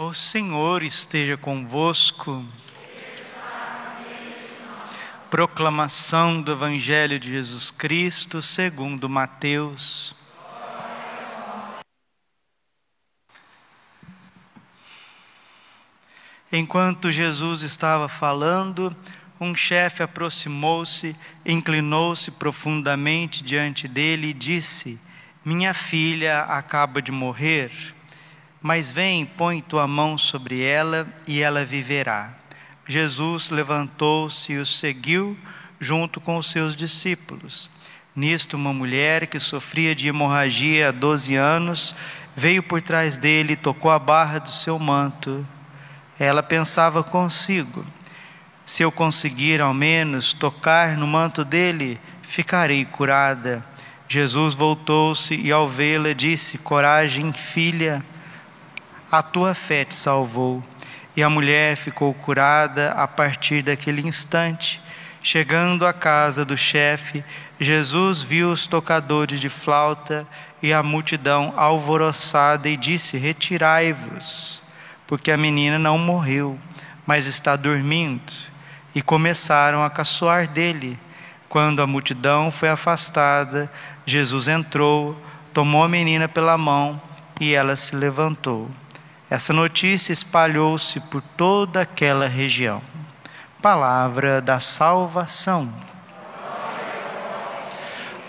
O Senhor esteja convosco. Proclamação do Evangelho de Jesus Cristo segundo Mateus. Enquanto Jesus estava falando, um chefe aproximou-se, inclinou-se profundamente diante dele e disse: Minha filha acaba de morrer, mas vem, põe tua mão sobre ela e ela viverá. Jesus levantou-se e o seguiu junto com os seus discípulos. Nisto, uma mulher que sofria de hemorragia há 12 anos veio por trás dele e tocou a barra do seu manto ela pensava consigo: se eu conseguir ao menos tocar no manto dele, ficarei curada. Jesus voltou-se e, ao vê-la, disse: Coragem, filha, a tua fé te salvou. E a mulher ficou curada a partir daquele instante. Chegando à casa do chefe, Jesus viu os tocadores de flauta e a multidão alvoroçada e disse: Retirai-vos porque a menina não morreu, mas está dormindo. E começaram a caçoar dele. Quando a multidão foi afastada, Jesus entrou, tomou a menina pela mão e ela se levantou. Essa notícia espalhou-se por toda aquela região. Palavra da salvação.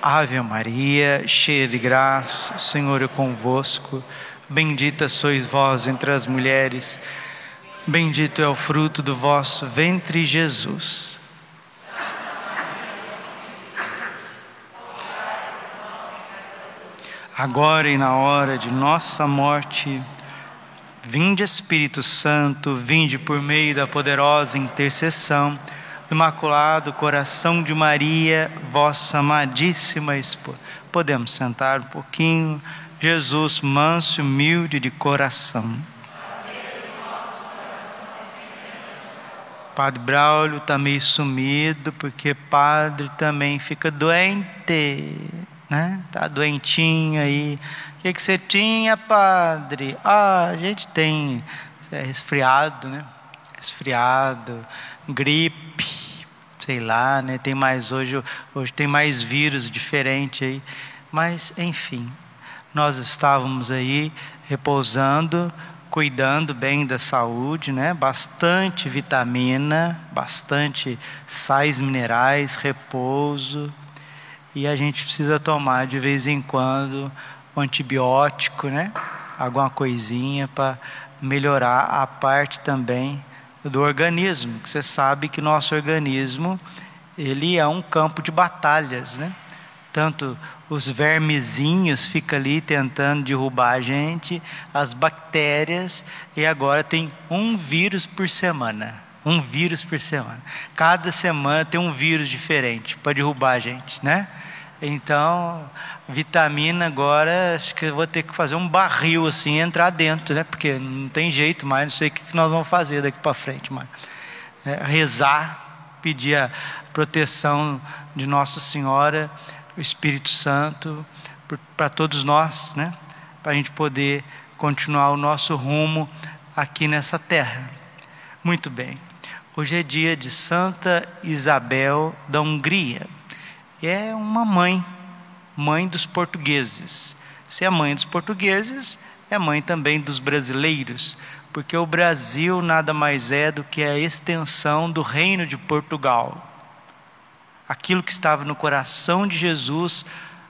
Ave Maria, cheia de graça, o Senhor é convosco. Bendita sois vós entre as mulheres, bendito é o fruto do vosso ventre, Jesus. Agora e na hora de nossa morte, vinde Espírito Santo, vinde por meio da poderosa intercessão do Imaculado Coração de Maria, vossa amadíssima esposa. Podemos sentar um pouquinho. Jesus, manso e humilde de coração. Padre Braulio está meio sumido, porque padre também fica doente, né? Tá doentinho aí. O que, que você tinha, padre? Ah, a gente tem é, resfriado, né? Resfriado, gripe, sei lá, né? Tem mais hoje, hoje tem mais vírus diferente aí. Mas, enfim, nós estávamos aí repousando, cuidando bem da saúde, né? Bastante vitamina, bastante sais minerais, repouso. E a gente precisa tomar de vez em quando um antibiótico, né? Alguma coisinha para melhorar a parte também do organismo. Você sabe que nosso organismo ele é um campo de batalhas, né? Tanto os vermezinhos ficam ali tentando derrubar a gente, as bactérias, e agora tem um vírus por semana. Um vírus por semana. Cada semana tem um vírus diferente para derrubar a gente, né? Então, vitamina agora, acho que eu vou ter que fazer um barril assim, entrar dentro, né? Porque não tem jeito mais, não sei o que nós vamos fazer daqui para frente, mas é, rezar, pedir a proteção de Nossa Senhora o Espírito Santo para todos nós, né? Para a gente poder continuar o nosso rumo aqui nessa terra. Muito bem. Hoje é dia de Santa Isabel da Hungria. É uma mãe, mãe dos portugueses. Se é mãe dos portugueses, é mãe também dos brasileiros, porque o Brasil nada mais é do que a extensão do reino de Portugal aquilo que estava no coração de Jesus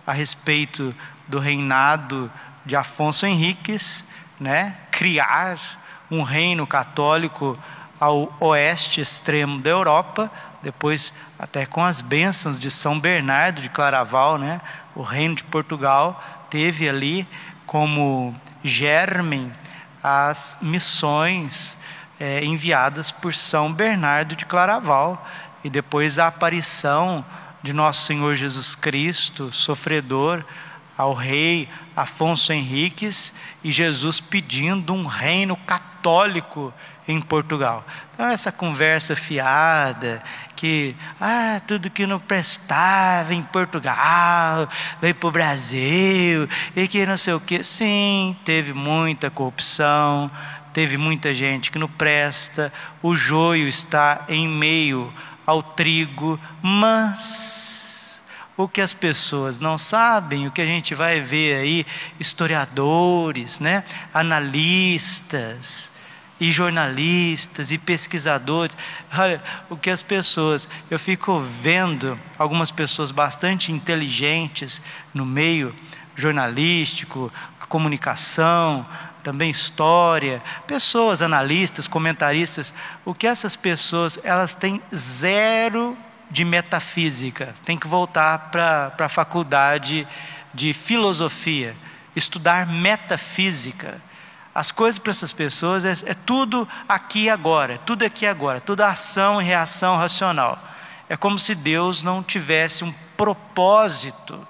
a respeito do reinado de Afonso Henriques, né? criar um reino católico ao oeste extremo da Europa, depois até com as bênçãos de São Bernardo de Claraval, né? o reino de Portugal teve ali como germen as missões é, enviadas por São Bernardo de Claraval e depois a aparição de nosso Senhor Jesus Cristo, sofredor, ao rei Afonso Henriques e Jesus pedindo um reino católico em Portugal. Então, essa conversa fiada, que ah, tudo que não prestava em Portugal veio para o Brasil, e que não sei o que. Sim, teve muita corrupção, teve muita gente que não presta, o joio está em meio ao trigo, mas o que as pessoas não sabem, o que a gente vai ver aí, historiadores, né, analistas, e jornalistas e pesquisadores, olha, o que as pessoas, eu fico vendo algumas pessoas bastante inteligentes no meio jornalístico, a comunicação, também história, pessoas analistas, comentaristas, o que essas pessoas, elas têm zero de metafísica, tem que voltar para a faculdade de filosofia, estudar metafísica, as coisas para essas pessoas é, é tudo aqui e agora, tudo aqui e agora, toda ação e reação racional. É como se Deus não tivesse um propósito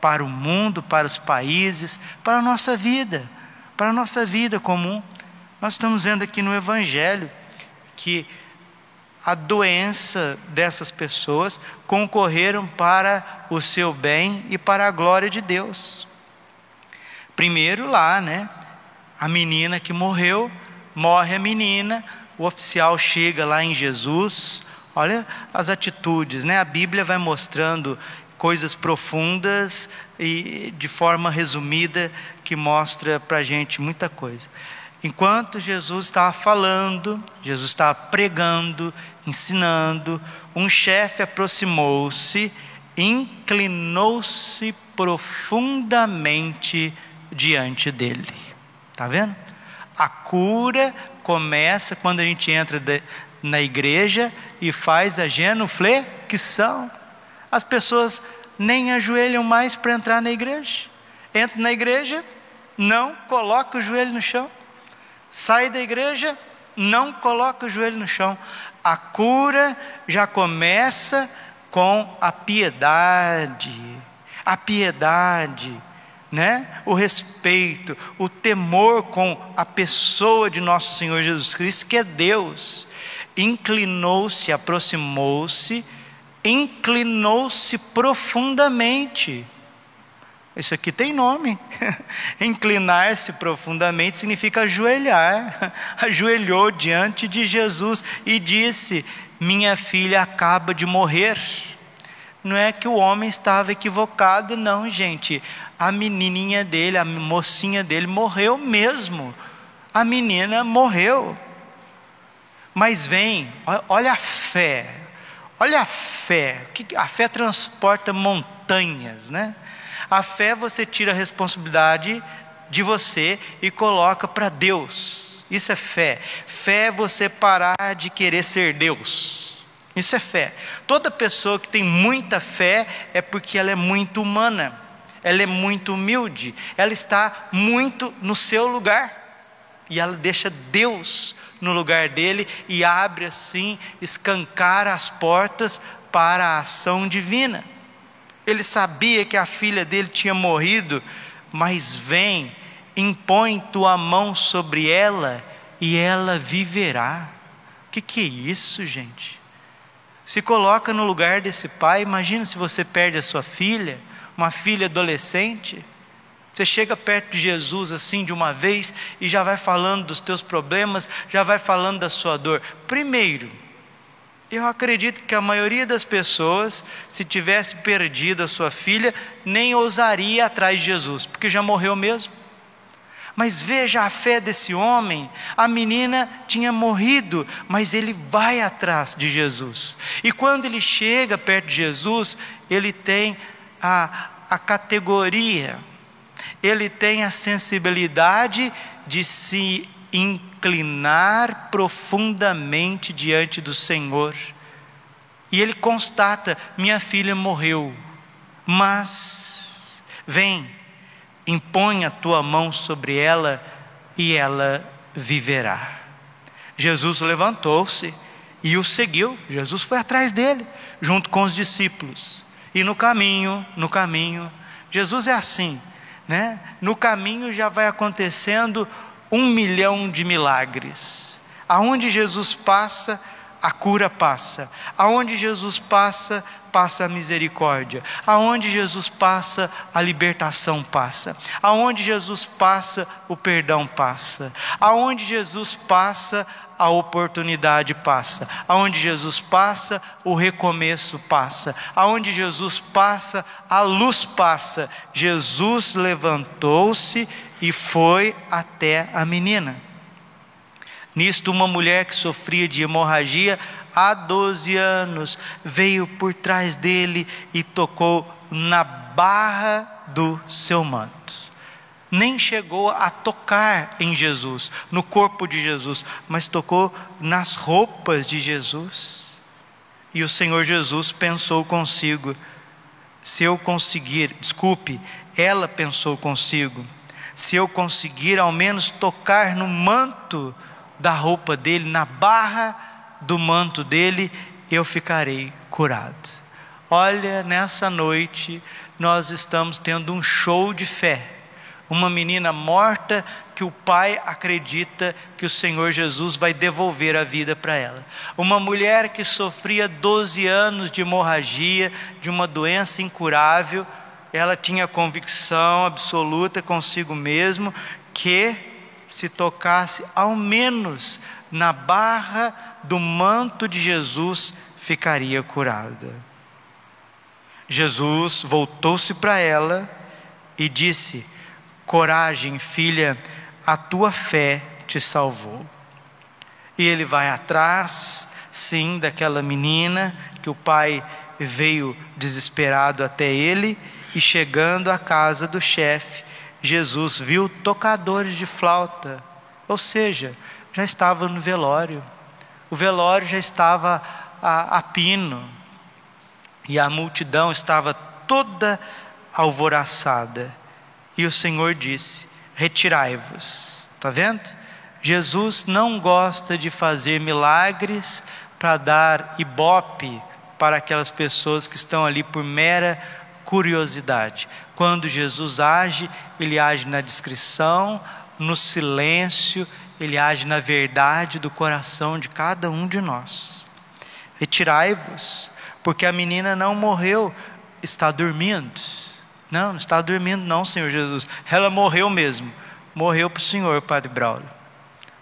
para o mundo, para os países, para a nossa vida, para a nossa vida comum. Nós estamos vendo aqui no Evangelho que a doença dessas pessoas concorreram para o seu bem e para a glória de Deus. Primeiro lá, né? a menina que morreu, morre a menina, o oficial chega lá em Jesus. Olha as atitudes, né? A Bíblia vai mostrando coisas profundas e de forma resumida que mostra para a gente muita coisa. Enquanto Jesus estava falando, Jesus estava pregando, ensinando, um chefe aproximou-se, inclinou-se profundamente diante dele. Está vendo? A cura começa quando a gente entra de, na igreja e faz a genuflexão. As pessoas nem ajoelham mais para entrar na igreja. Entra na igreja, não coloca o joelho no chão. Sai da igreja, não coloca o joelho no chão. A cura já começa com a piedade. A piedade né? o respeito, o temor com a pessoa de nosso Senhor Jesus Cristo, que é Deus. Inclinou-se, aproximou-se, inclinou-se profundamente. Isso aqui tem nome. Inclinar-se profundamente significa ajoelhar. Ajoelhou diante de Jesus e disse: Minha filha acaba de morrer. Não é que o homem estava equivocado, não, gente a menininha dele, a mocinha dele morreu mesmo. A menina morreu. Mas vem, olha a fé, olha a fé, a fé transporta montanhas, né? A fé você tira a responsabilidade de você e coloca para Deus. Isso é fé. Fé é você parar de querer ser Deus. Isso é fé. Toda pessoa que tem muita fé é porque ela é muito humana ela é muito humilde, ela está muito no seu lugar. E ela deixa Deus no lugar dele e abre assim, escancara as portas para a ação divina. Ele sabia que a filha dele tinha morrido, mas vem, impõe tua mão sobre ela e ela viverá. O que, que é isso, gente? Se coloca no lugar desse pai, imagina se você perde a sua filha uma filha adolescente, você chega perto de Jesus assim de uma vez e já vai falando dos teus problemas, já vai falando da sua dor. Primeiro, eu acredito que a maioria das pessoas, se tivesse perdido a sua filha, nem ousaria atrás de Jesus, porque já morreu mesmo. Mas veja a fé desse homem, a menina tinha morrido, mas ele vai atrás de Jesus. E quando ele chega perto de Jesus, ele tem a, a categoria, ele tem a sensibilidade de se inclinar profundamente diante do Senhor. E ele constata: minha filha morreu, mas vem, impõe a tua mão sobre ela e ela viverá. Jesus levantou-se e o seguiu. Jesus foi atrás dele, junto com os discípulos. E no caminho, no caminho, Jesus é assim, né? No caminho já vai acontecendo um milhão de milagres. Aonde Jesus passa, a cura passa. Aonde Jesus passa, passa a misericórdia. Aonde Jesus passa, a libertação passa. Aonde Jesus passa, o perdão passa. Aonde Jesus passa, a oportunidade passa. Aonde Jesus passa, o recomeço passa. Aonde Jesus passa, a luz passa. Jesus levantou-se e foi até a menina. Nisto, uma mulher que sofria de hemorragia há 12 anos veio por trás dele e tocou na barra do seu manto. Nem chegou a tocar em Jesus, no corpo de Jesus, mas tocou nas roupas de Jesus. E o Senhor Jesus pensou consigo: se eu conseguir, desculpe, ela pensou consigo, se eu conseguir ao menos tocar no manto da roupa dele, na barra do manto dele, eu ficarei curado. Olha, nessa noite nós estamos tendo um show de fé. Uma menina morta que o pai acredita que o Senhor Jesus vai devolver a vida para ela. Uma mulher que sofria 12 anos de hemorragia, de uma doença incurável, ela tinha convicção absoluta consigo mesmo que se tocasse ao menos na barra do manto de Jesus, ficaria curada. Jesus voltou-se para ela e disse: Coragem, filha, a tua fé te salvou. E ele vai atrás, sim, daquela menina que o pai veio desesperado até ele e chegando à casa do chefe, Jesus viu tocadores de flauta, ou seja, já estava no velório. O velório já estava a, a pino e a multidão estava toda alvoraçada. E o Senhor disse: Retirai-vos. Está vendo? Jesus não gosta de fazer milagres para dar ibope para aquelas pessoas que estão ali por mera curiosidade. Quando Jesus age, ele age na discrição, no silêncio, ele age na verdade do coração de cada um de nós. Retirai-vos, porque a menina não morreu, está dormindo. Não, não está dormindo, não, Senhor Jesus. Ela morreu mesmo. Morreu para o Senhor, Padre Braulio.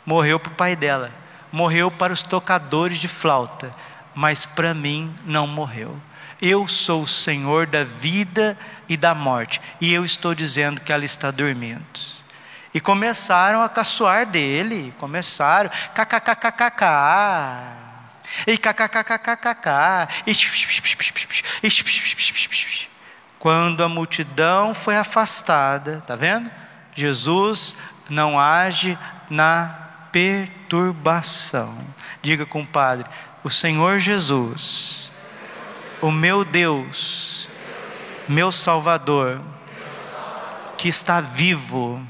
Morreu para o pai dela. Morreu para os tocadores de flauta. Mas para mim não morreu. Eu sou o Senhor da vida e da morte, e eu estou dizendo que ela está dormindo. E começaram a caçoar dele, começaram, kkkkk, e kkkkk, e quando a multidão foi afastada, tá vendo? Jesus não age na perturbação. Diga com o Padre, o Senhor Jesus o meu Deus, meu Salvador, que está vivo,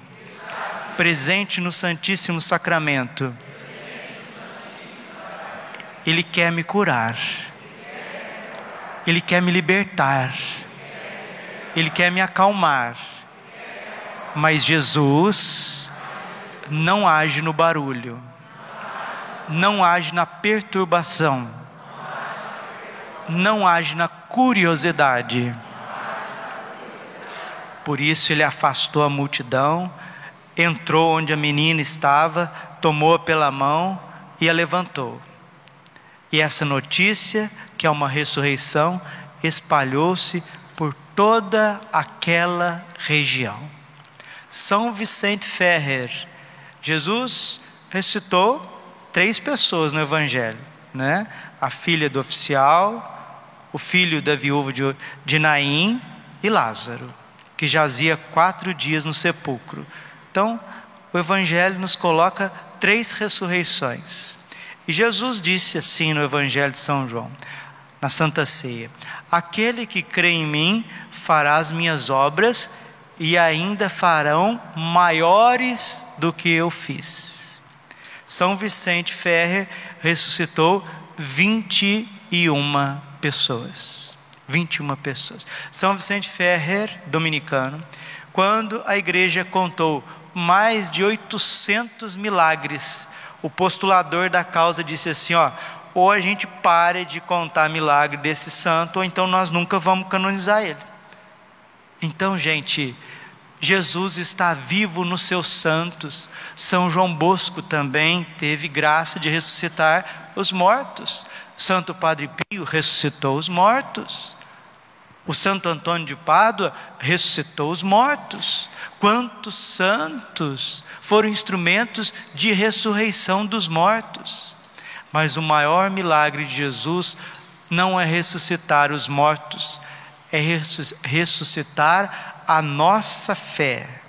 presente no Santíssimo Sacramento, Ele quer me curar, Ele quer me libertar, Ele quer me acalmar, mas Jesus não age no barulho, não age na perturbação não age na curiosidade. Por isso ele afastou a multidão, entrou onde a menina estava, tomou-a pela mão e a levantou. E essa notícia, que é uma ressurreição, espalhou-se por toda aquela região. São Vicente Ferrer, Jesus ressuscitou três pessoas no Evangelho, né? A filha do oficial, o filho da viúva de, Naim e Lázaro, que jazia quatro dias no sepulcro. Então, o Evangelho nos coloca três ressurreições. E Jesus disse assim no Evangelho de São João, na Santa Ceia: Aquele que crê em mim fará as minhas obras e ainda farão maiores do que eu fiz. São Vicente Ferrer ressuscitou 21 pessoas. 21 pessoas. São Vicente Ferrer, dominicano, quando a igreja contou mais de 800 milagres, o postulador da causa disse assim: ó, ou a gente pare de contar milagre desse santo, ou então nós nunca vamos canonizar ele. Então, gente, Jesus está vivo nos seus santos. São João Bosco também teve graça de ressuscitar os mortos. Santo Padre Pio ressuscitou os mortos. O Santo Antônio de Pádua ressuscitou os mortos. Quantos santos foram instrumentos de ressurreição dos mortos? Mas o maior milagre de Jesus não é ressuscitar os mortos, é ressuscitar a nossa fé.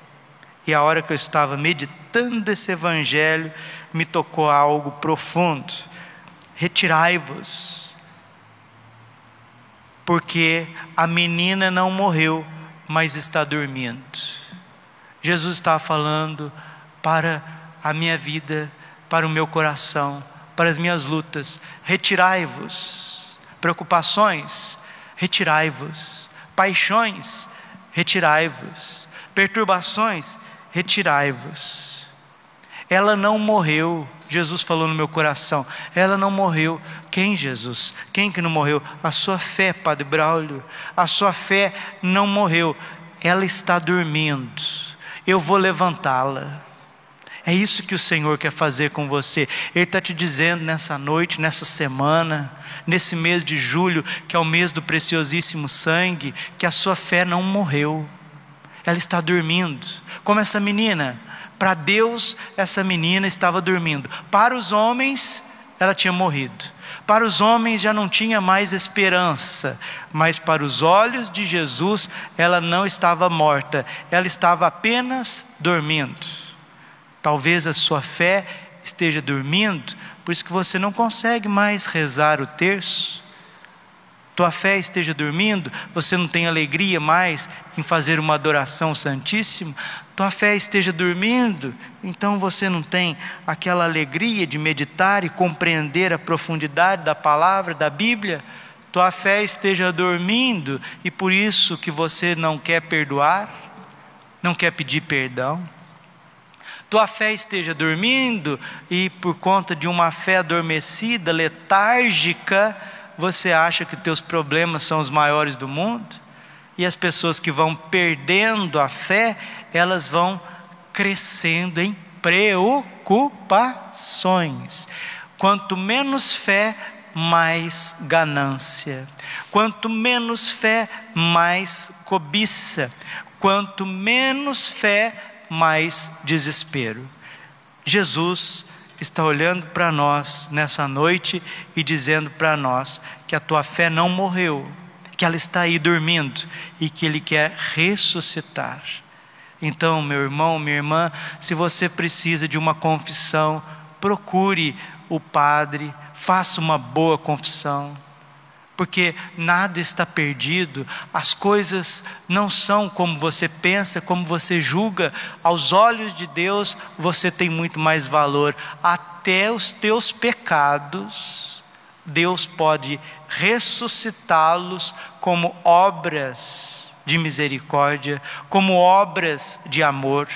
E a hora que eu estava meditando esse evangelho, me tocou algo profundo. Retirai-vos, porque a menina não morreu, mas está dormindo. Jesus está falando para a minha vida, para o meu coração, para as minhas lutas. Retirai-vos. Preocupações, retirai-vos. Paixões, retirai-vos. Perturbações, retirai-vos. Ela não morreu. Jesus falou no meu coração. Ela não morreu. Quem, Jesus? Quem que não morreu? A sua fé, Padre Braulio. A sua fé não morreu. Ela está dormindo. Eu vou levantá-la. É isso que o Senhor quer fazer com você. Ele está te dizendo nessa noite, nessa semana, nesse mês de julho, que é o mês do preciosíssimo sangue, que a sua fé não morreu. Ela está dormindo. Como essa menina. Para Deus, essa menina estava dormindo. Para os homens, ela tinha morrido. Para os homens já não tinha mais esperança, mas para os olhos de Jesus, ela não estava morta, ela estava apenas dormindo. Talvez a sua fé esteja dormindo, por isso que você não consegue mais rezar o terço. Tua fé esteja dormindo, você não tem alegria mais em fazer uma adoração santíssima. Tua fé esteja dormindo, então você não tem aquela alegria de meditar e compreender a profundidade da palavra, da Bíblia. Tua fé esteja dormindo e por isso que você não quer perdoar, não quer pedir perdão tua fé esteja dormindo e por conta de uma fé adormecida, letárgica, você acha que teus problemas são os maiores do mundo? E as pessoas que vão perdendo a fé, elas vão crescendo em preocupações. Quanto menos fé, mais ganância. Quanto menos fé, mais cobiça. Quanto menos fé, mais desespero. Jesus está olhando para nós nessa noite e dizendo para nós que a tua fé não morreu, que ela está aí dormindo e que Ele quer ressuscitar. Então, meu irmão, minha irmã, se você precisa de uma confissão, procure o Padre, faça uma boa confissão porque nada está perdido, as coisas não são como você pensa, como você julga, aos olhos de Deus você tem muito mais valor, até os teus pecados, Deus pode ressuscitá-los como obras de misericórdia, como obras de amor,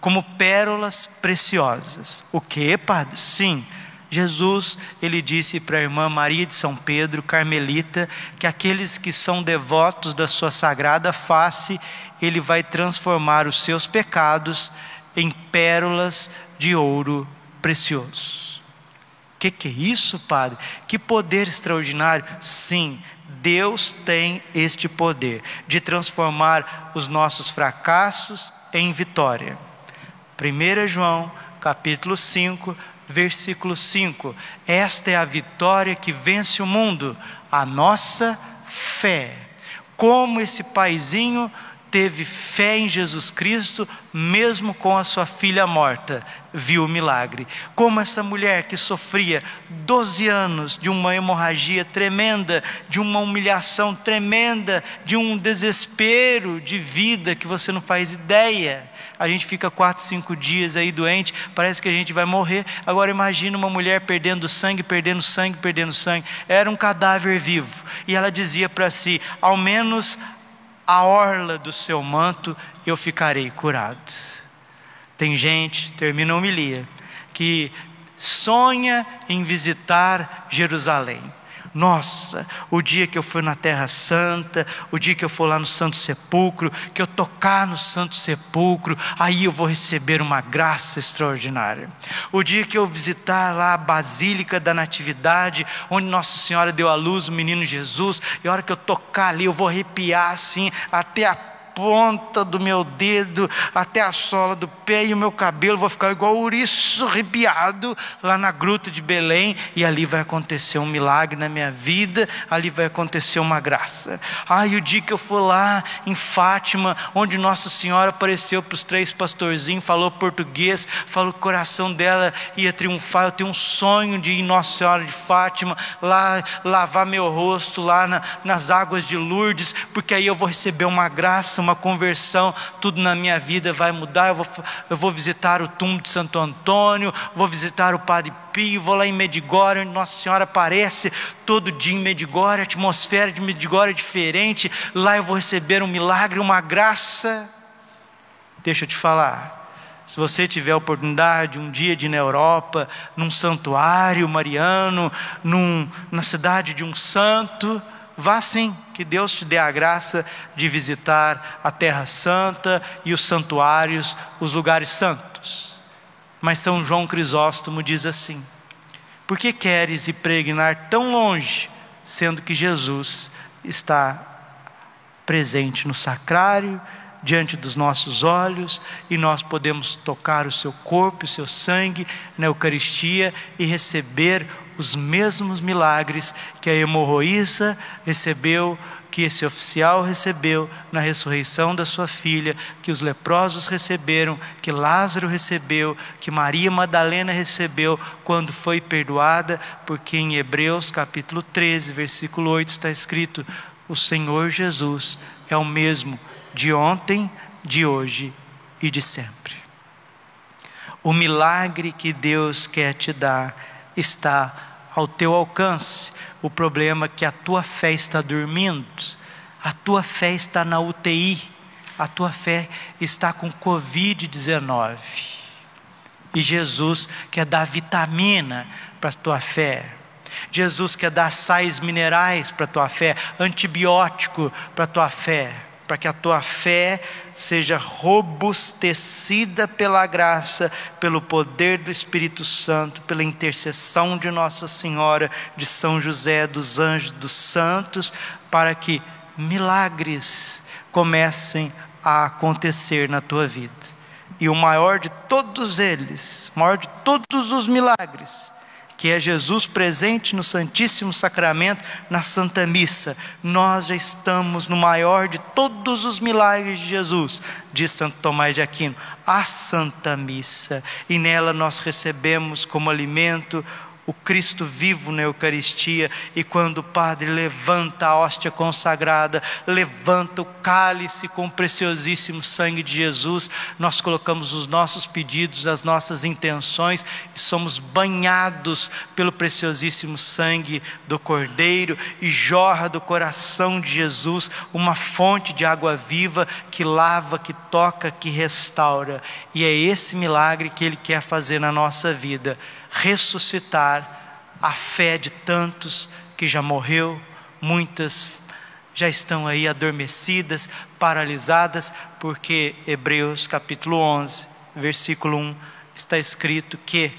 como pérolas preciosas. O que, Padre? Sim Jesus, ele disse para a irmã Maria de São Pedro, carmelita, que aqueles que são devotos da sua sagrada face, ele vai transformar os seus pecados em pérolas de ouro precioso. Que, que é isso, Padre? Que poder extraordinário! Sim, Deus tem este poder de transformar os nossos fracassos em vitória. 1 João, capítulo 5, versículo 5. Esta é a vitória que vence o mundo, a nossa fé. Como esse paizinho teve fé em Jesus Cristo, mesmo com a sua filha morta, viu o milagre. Como essa mulher que sofria 12 anos de uma hemorragia tremenda, de uma humilhação tremenda, de um desespero de vida que você não faz ideia. A gente fica quatro, cinco dias aí doente, parece que a gente vai morrer. Agora imagina uma mulher perdendo sangue, perdendo sangue, perdendo sangue. Era um cadáver vivo. E ela dizia para si: ao menos a orla do seu manto eu ficarei curado. Tem gente, termina a homilia, que sonha em visitar Jerusalém. Nossa, o dia que eu for na Terra Santa, o dia que eu for lá no Santo Sepulcro, que eu tocar no Santo Sepulcro, aí eu vou receber uma graça extraordinária. O dia que eu visitar lá a Basílica da Natividade, onde Nossa Senhora deu à luz o menino Jesus, e a hora que eu tocar ali, eu vou arrepiar assim, até a ponta do meu dedo até a sola do pé e o meu cabelo, vou ficar igual ouriço arrepiado lá na gruta de Belém, e ali vai acontecer um milagre na minha vida, ali vai acontecer uma graça. Ai, o dia que eu for lá em Fátima, onde Nossa Senhora apareceu para os três pastorzinhos, falou português, falou que o coração dela ia triunfar. Eu tenho um sonho de ir Nossa Senhora de Fátima, lá lavar meu rosto, lá na, nas águas de Lourdes, porque aí eu vou receber uma graça, uma uma conversão, tudo na minha vida vai mudar. Eu vou, eu vou visitar o túmulo de Santo Antônio, vou visitar o Padre Pio, vou lá em Medigore, onde Nossa Senhora aparece todo dia em Medigore, a atmosfera de Medigore é diferente. Lá eu vou receber um milagre, uma graça. Deixa eu te falar. Se você tiver a oportunidade um dia de ir na Europa, num santuário mariano, num, na cidade de um santo, Vá sim, que Deus te dê a graça de visitar a Terra Santa e os santuários, os lugares santos. Mas São João Crisóstomo diz assim: Por que queres ir pregnar tão longe, sendo que Jesus está presente no sacrário, diante dos nossos olhos, e nós podemos tocar o seu corpo, o seu sangue na Eucaristia e receber os mesmos milagres que a hemorroíça recebeu, que esse oficial recebeu na ressurreição da sua filha, que os leprosos receberam, que Lázaro recebeu, que Maria Madalena recebeu quando foi perdoada, porque em Hebreus capítulo 13, versículo 8 está escrito: O Senhor Jesus é o mesmo de ontem, de hoje e de sempre. O milagre que Deus quer te dar está ao teu alcance. O problema é que a tua fé está dormindo, a tua fé está na UTI, a tua fé está com Covid-19. E Jesus quer dar vitamina para a tua fé. Jesus quer dar sais minerais para a tua fé, antibiótico para a tua fé para que a tua fé seja robustecida pela graça, pelo poder do Espírito Santo, pela intercessão de Nossa Senhora, de São José, dos anjos, dos santos, para que milagres comecem a acontecer na tua vida. E o maior de todos eles, o maior de todos os milagres, que é Jesus presente no Santíssimo Sacramento, na Santa Missa. Nós já estamos no maior de todos os milagres de Jesus, diz Santo Tomás de Aquino, a Santa Missa, e nela nós recebemos como alimento o Cristo vivo na Eucaristia, e quando o Padre levanta a hóstia consagrada, levanta o cálice com o preciosíssimo sangue de Jesus, nós colocamos os nossos pedidos, as nossas intenções, e somos banhados pelo preciosíssimo sangue do Cordeiro, e jorra do coração de Jesus uma fonte de água viva que lava, que toca, que restaura, e é esse milagre que Ele quer fazer na nossa vida ressuscitar a fé de tantos que já morreu, muitas já estão aí adormecidas, paralisadas, porque Hebreus capítulo 11, versículo 1 está escrito que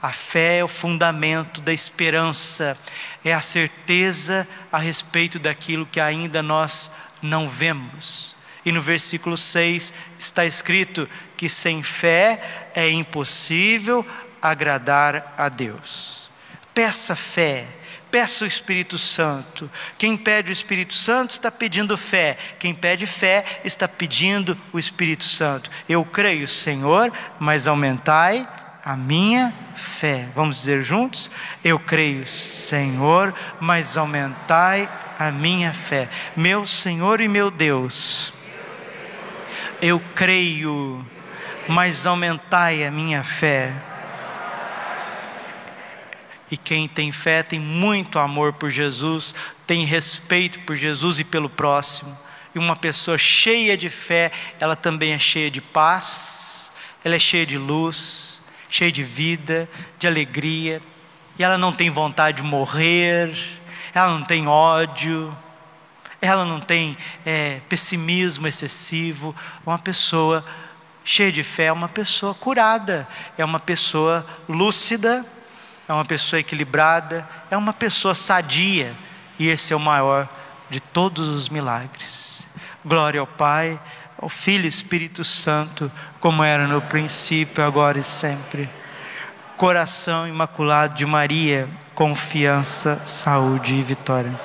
a fé é o fundamento da esperança, é a certeza a respeito daquilo que ainda nós não vemos. E no versículo 6 está escrito que sem fé é impossível agradar a Deus. Peça fé, peça o Espírito Santo. Quem pede o Espírito Santo está pedindo fé. Quem pede fé está pedindo o Espírito Santo. Eu creio, Senhor, mas aumentai a minha fé. Vamos dizer juntos? Eu creio, Senhor, mas aumentai a minha fé. Meu Senhor e meu Deus, eu creio, mas aumentai a minha fé. E quem tem fé tem muito amor por Jesus, tem respeito por Jesus e pelo próximo. E uma pessoa cheia de fé, ela também é cheia de paz, ela é cheia de luz. cheia de vida, de alegria, e ela não tem vontade de morrer, ela não tem ódio, ela não tem é, pessimismo excessivo, uma pessoa cheia de fé é uma pessoa curada, é uma pessoa lúcida, é uma pessoa equilibrada, é uma pessoa sadia, e esse é o maior de todos os milagres. Glória ao Pai, ao Filho e Espírito Santo, como era no princípio, agora e sempre. Coração imaculado de Maria, confiança, saúde e vitória.